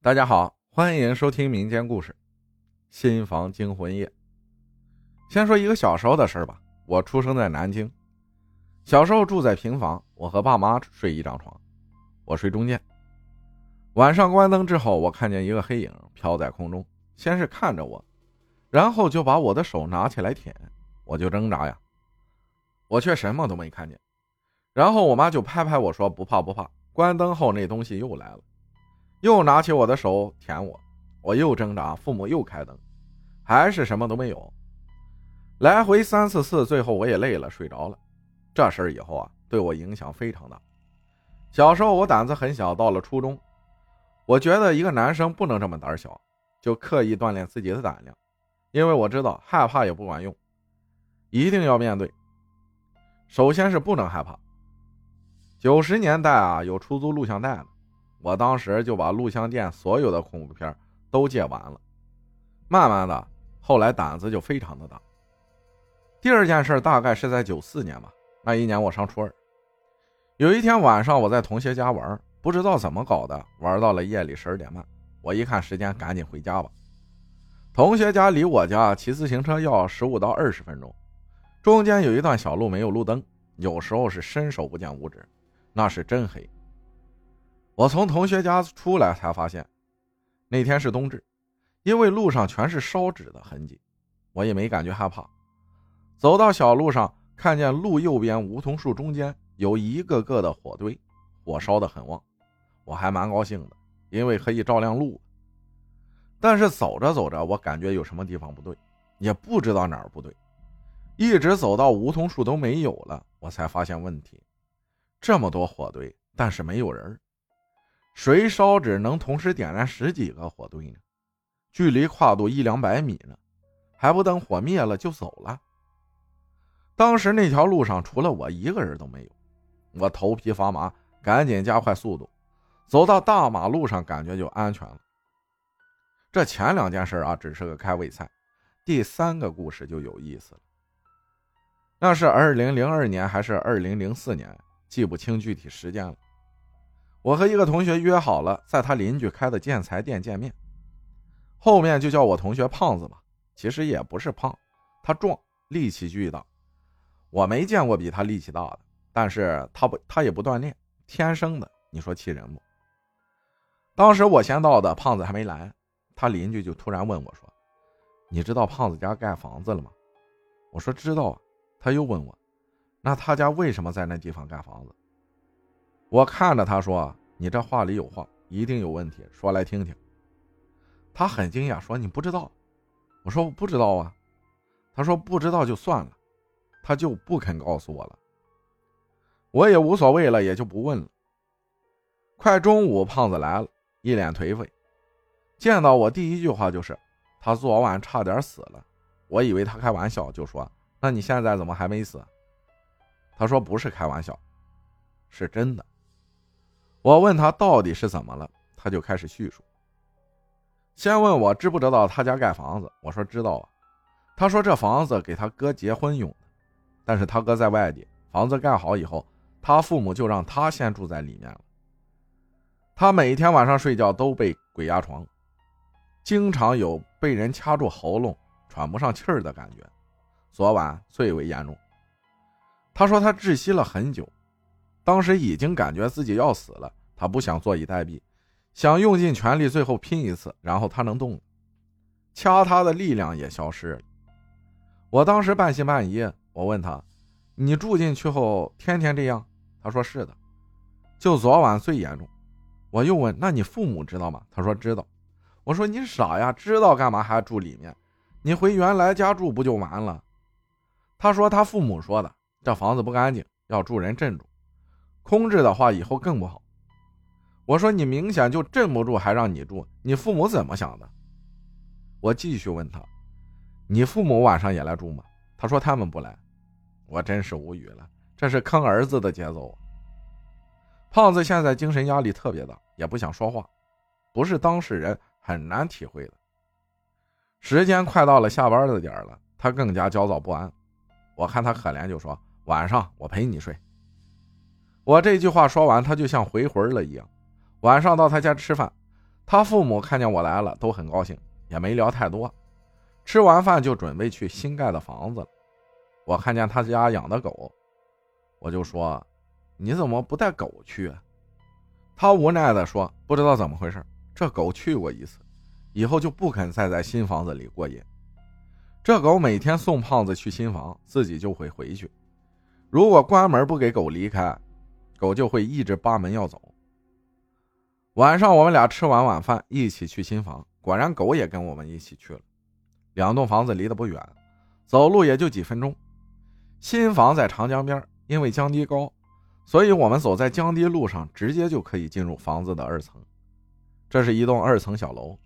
大家好，欢迎收听民间故事《新房惊魂夜》。先说一个小时候的事吧。我出生在南京，小时候住在平房，我和爸妈睡一张床，我睡中间。晚上关灯之后，我看见一个黑影飘在空中，先是看着我，然后就把我的手拿起来舔，我就挣扎呀，我却什么都没看见。然后我妈就拍拍我说：“不怕不怕，关灯后那东西又来了。”又拿起我的手舔我，我又挣扎，父母又开灯，还是什么都没有。来回三四次，最后我也累了，睡着了。这事儿以后啊，对我影响非常大。小时候我胆子很小，到了初中，我觉得一个男生不能这么胆小，就刻意锻炼自己的胆量，因为我知道害怕也不管用，一定要面对。首先是不能害怕。九十年代啊，有出租录像带了。我当时就把录像店所有的恐怖片都借完了，慢慢的，后来胆子就非常的大。第二件事大概是在九四年吧，那一年我上初二，有一天晚上我在同学家玩，不知道怎么搞的，玩到了夜里十二点半。我一看时间，赶紧回家吧。同学家离我家骑自行车要十五到二十分钟，中间有一段小路没有路灯，有时候是伸手不见五指，那是真黑。我从同学家出来，才发现那天是冬至，因为路上全是烧纸的痕迹，我也没感觉害怕。走到小路上，看见路右边梧桐树中间有一个个的火堆，火烧的很旺，我还蛮高兴的，因为可以照亮路。但是走着走着，我感觉有什么地方不对，也不知道哪儿不对，一直走到梧桐树都没有了，我才发现问题。这么多火堆，但是没有人。谁烧纸能同时点燃十几个火堆呢？距离跨度一两百米呢，还不等火灭了就走了。当时那条路上除了我一个人都没有，我头皮发麻，赶紧加快速度，走到大马路上，感觉就安全了。这前两件事啊，只是个开胃菜，第三个故事就有意思了。那是二零零二年还是二零零四年，记不清具体时间了。我和一个同学约好了，在他邻居开的建材店见面。后面就叫我同学胖子吧，其实也不是胖，他壮，力气巨大。我没见过比他力气大的，但是他不，他也不锻炼，天生的。你说气人不？当时我先到的，胖子还没来，他邻居就突然问我说：“你知道胖子家盖房子了吗？”我说：“知道啊。”他又问我：“那他家为什么在那地方盖房子？”我看着他说：“你这话里有话，一定有问题，说来听听。”他很惊讶，说：“你不知道？”我说：“我不知道啊。”他说：“不知道就算了。”他就不肯告诉我了。我也无所谓了，也就不问了。快中午，胖子来了，一脸颓废。见到我第一句话就是：“他昨晚差点死了。”我以为他开玩笑，就说：“那你现在怎么还没死？”他说：“不是开玩笑，是真的。”我问他到底是怎么了，他就开始叙述。先问我知不知道他家盖房子，我说知道啊。他说这房子给他哥结婚用的，但是他哥在外地，房子盖好以后，他父母就让他先住在里面了。他每天晚上睡觉都被鬼压床，经常有被人掐住喉咙、喘不上气儿的感觉，昨晚最为严重。他说他窒息了很久。当时已经感觉自己要死了，他不想坐以待毙，想用尽全力，最后拼一次，然后他能动了，掐他的力量也消失了。我当时半信半疑，我问他：“你住进去后天天这样？”他说：“是的，就昨晚最严重。”我又问：“那你父母知道吗？”他说：“知道。”我说：“你傻呀，知道干嘛还住里面？你回原来家住不就完了？”他说：“他父母说的，这房子不干净，要住人镇住。”空置的话以后更不好。我说你明显就镇不住，还让你住，你父母怎么想的？我继续问他，你父母晚上也来住吗？他说他们不来。我真是无语了，这是坑儿子的节奏。胖子现在精神压力特别大，也不想说话，不是当事人很难体会的。时间快到了下班的点了，他更加焦躁不安。我看他可怜，就说晚上我陪你睡。我这句话说完，他就像回魂了一样。晚上到他家吃饭，他父母看见我来了，都很高兴，也没聊太多。吃完饭就准备去新盖的房子了。我看见他家养的狗，我就说：“你怎么不带狗去？”他无奈地说：“不知道怎么回事，这狗去过一次，以后就不肯再在新房子里过夜。这狗每天送胖子去新房，自己就会回去。如果关门不给狗离开，狗就会一直扒门要走。”晚上我们俩吃完晚饭，一起去新房。果然，狗也跟我们一起去了。两栋房子离得不远，走路也就几分钟。新房在长江边，因为江堤高，所以我们走在江堤路上，直接就可以进入房子的二层。这是一栋二层小楼，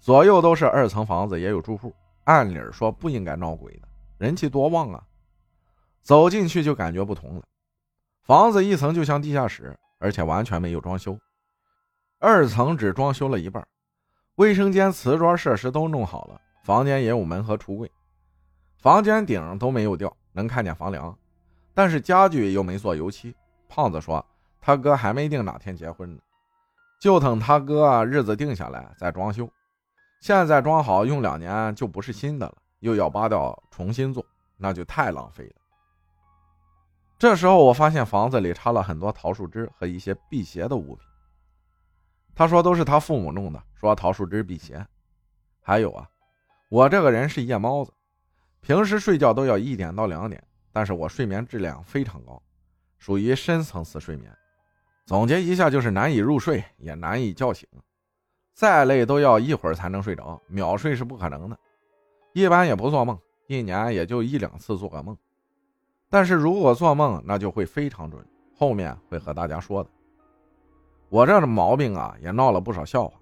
左右都是二层房子，也有住户。按理说不应该闹鬼的，人气多旺啊！走进去就感觉不同了。房子一层就像地下室，而且完全没有装修。二层只装修了一半，卫生间、瓷砖设施都弄好了，房间也有门和橱柜，房间顶都没有掉，能看见房梁，但是家具又没做油漆。胖子说他哥还没定哪天结婚呢，就等他哥日子定下来再装修。现在装好用两年就不是新的了，又要扒掉重新做，那就太浪费了。这时候我发现房子里插了很多桃树枝和一些辟邪的物品。他说都是他父母弄的，说桃树枝辟邪。还有啊，我这个人是夜猫子，平时睡觉都要一点到两点，但是我睡眠质量非常高，属于深层次睡眠。总结一下就是难以入睡，也难以叫醒，再累都要一会儿才能睡着，秒睡是不可能的。一般也不做梦，一年也就一两次做个梦，但是如果做梦，那就会非常准，后面会和大家说的。我这的毛病啊，也闹了不少笑话。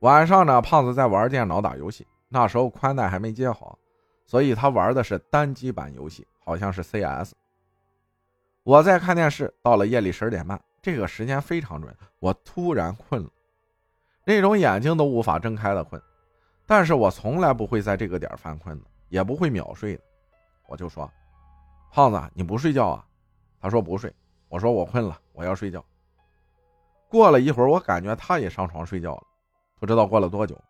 晚上呢，胖子在玩电脑打游戏，那时候宽带还没接好，所以他玩的是单机版游戏，好像是 CS。我在看电视，到了夜里十点半，这个时间非常准。我突然困了，那种眼睛都无法睁开的困。但是我从来不会在这个点犯困的，也不会秒睡的。我就说：“胖子，你不睡觉啊？”他说：“不睡。”我说：“我困了，我要睡觉。”过了一会儿，我感觉他也上床睡觉了。不知道过了多久，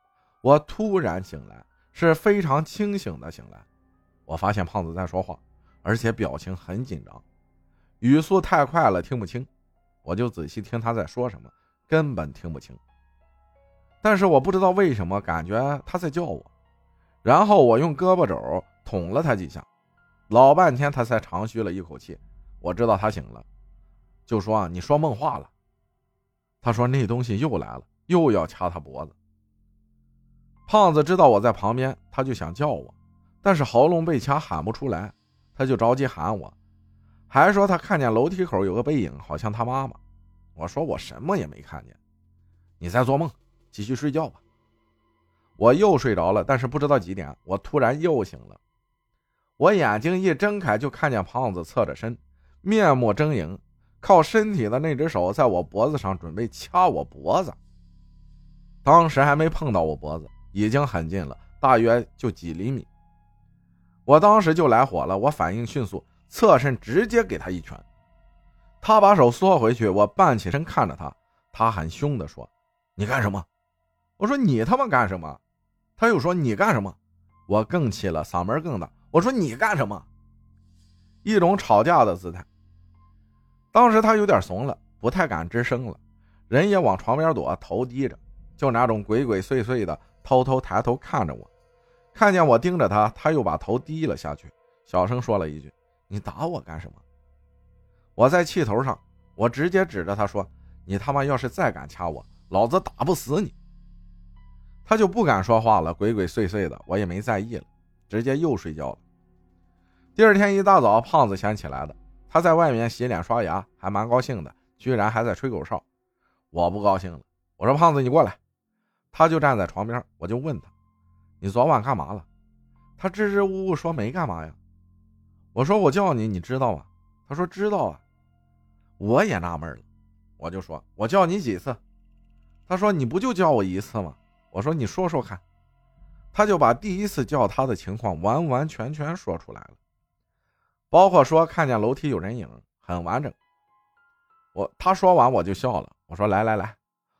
我突然醒来，是非常清醒的醒来。我发现胖子在说话，而且表情很紧张，语速太快了，听不清。我就仔细听他在说什么，根本听不清。但是我不知道为什么感觉他在叫我，然后我用胳膊肘捅了他几下，老半天他才长吁了一口气。我知道他醒了，就说：“啊，你说梦话了。”他说：“那东西又来了，又要掐他脖子。”胖子知道我在旁边，他就想叫我，但是喉咙被掐，喊不出来，他就着急喊我，还说他看见楼梯口有个背影，好像他妈妈。我说我什么也没看见，你在做梦，继续睡觉吧。我又睡着了，但是不知道几点，我突然又醒了，我眼睛一睁开，就看见胖子侧着身，面目狰狞。靠身体的那只手在我脖子上准备掐我脖子，当时还没碰到我脖子，已经很近了，大约就几厘米。我当时就来火了，我反应迅速，侧身直接给他一拳。他把手缩回去，我半起身看着他，他很凶的说：“你干什么？”我说：“你他妈干什么？”他又说：“你干什么？”我更气了，嗓门更大，我说：“你干什么？”一种吵架的姿态。当时他有点怂了，不太敢吱声了，人也往床边躲，头低着，就那种鬼鬼祟祟的，偷偷抬头看着我。看见我盯着他，他又把头低了下去，小声说了一句：“你打我干什么？”我在气头上，我直接指着他说：“你他妈要是再敢掐我，老子打不死你！”他就不敢说话了，鬼鬼祟祟的，我也没在意了，直接又睡觉了。第二天一大早，胖子先起来的。他在外面洗脸刷牙，还蛮高兴的，居然还在吹口哨。我不高兴了，我说：“胖子，你过来。”他就站在床边，我就问他：“你昨晚干嘛了？”他支支吾吾说：“没干嘛呀。”我说：“我叫你，你知道吗？”他说：“知道啊。”我也纳闷了，我就说：“我叫你几次？”他说：“你不就叫我一次吗？”我说：“你说说看。”他就把第一次叫他的情况完完全全说出来了。包括说看见楼梯有人影，很完整。我他说完我就笑了，我说来来来，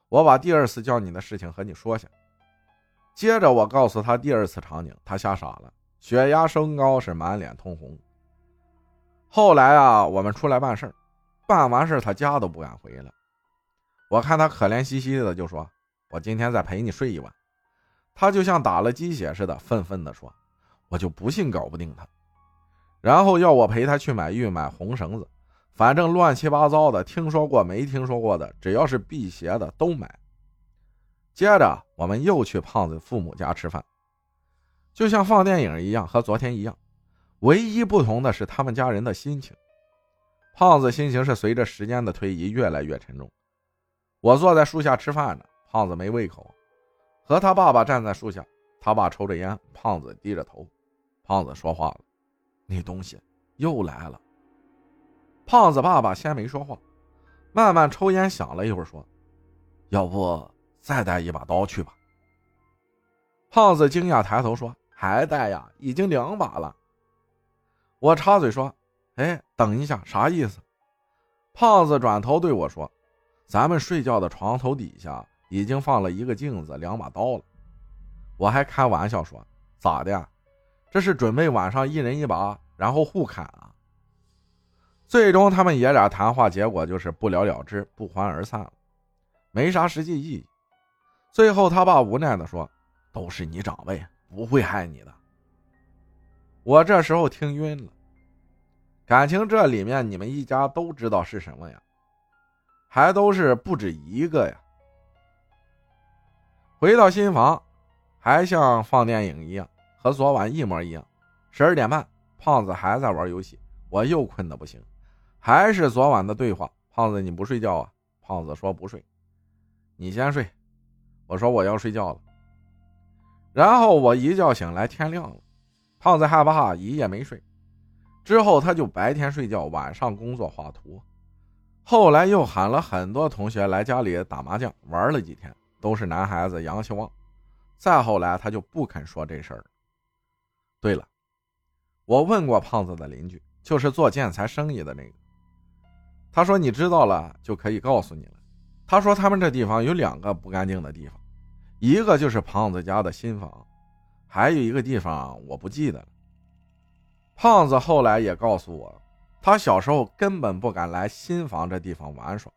我把第二次叫你的事情和你说下。接着我告诉他第二次场景，他吓傻了，血压升高，是满脸通红。后来啊，我们出来办事办完事他家都不敢回了。我看他可怜兮兮的，就说：“我今天再陪你睡一晚。”他就像打了鸡血似的，愤愤地说：“我就不信搞不定他。”然后要我陪他去买玉、买红绳子，反正乱七八糟的，听说过没听说过的，只要是辟邪的都买。接着我们又去胖子父母家吃饭，就像放电影一样，和昨天一样，唯一不同的是他们家人的心情。胖子心情是随着时间的推移越来越沉重。我坐在树下吃饭呢，胖子没胃口，和他爸爸站在树下，他爸抽着烟，胖子低着头，胖子说话了。那东西又来了。胖子爸爸先没说话，慢慢抽烟，想了一会儿，说：“要不再带一把刀去吧。”胖子惊讶抬头说：“还带呀？已经两把了。”我插嘴说：“哎，等一下，啥意思？”胖子转头对我说：“咱们睡觉的床头底下已经放了一个镜子，两把刀了。”我还开玩笑说：“咋的？”这是准备晚上一人一把，然后互砍啊！最终他们爷俩谈话结果就是不了了之，不欢而散了，没啥实际意义。最后他爸无奈的说：“都是你长辈，不会害你的。”我这时候听晕了，感情这里面你们一家都知道是什么呀？还都是不止一个呀！回到新房，还像放电影一样。和昨晚一模一样，十二点半，胖子还在玩游戏，我又困得不行，还是昨晚的对话。胖子，你不睡觉啊？胖子说不睡，你先睡。我说我要睡觉了。然后我一觉醒来，天亮了。胖子害怕，一夜没睡。之后他就白天睡觉，晚上工作画图。后来又喊了很多同学来家里打麻将，玩了几天，都是男孩子，阳气旺。再后来他就不肯说这事儿了。对了，我问过胖子的邻居，就是做建材生意的那个。他说：“你知道了就可以告诉你了。”他说：“他们这地方有两个不干净的地方，一个就是胖子家的新房，还有一个地方我不记得了。”胖子后来也告诉我，他小时候根本不敢来新房这地方玩耍，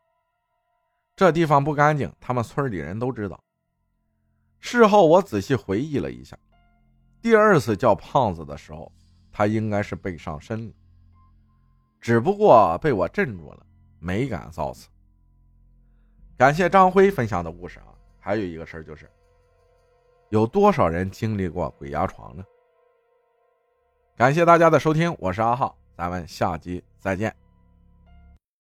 这地方不干净，他们村里人都知道。事后我仔细回忆了一下。第二次叫胖子的时候，他应该是被上身了，只不过被我镇住了，没敢造次。感谢张辉分享的故事啊，还有一个事儿就是，有多少人经历过鬼压床呢？感谢大家的收听，我是阿浩，咱们下集再见。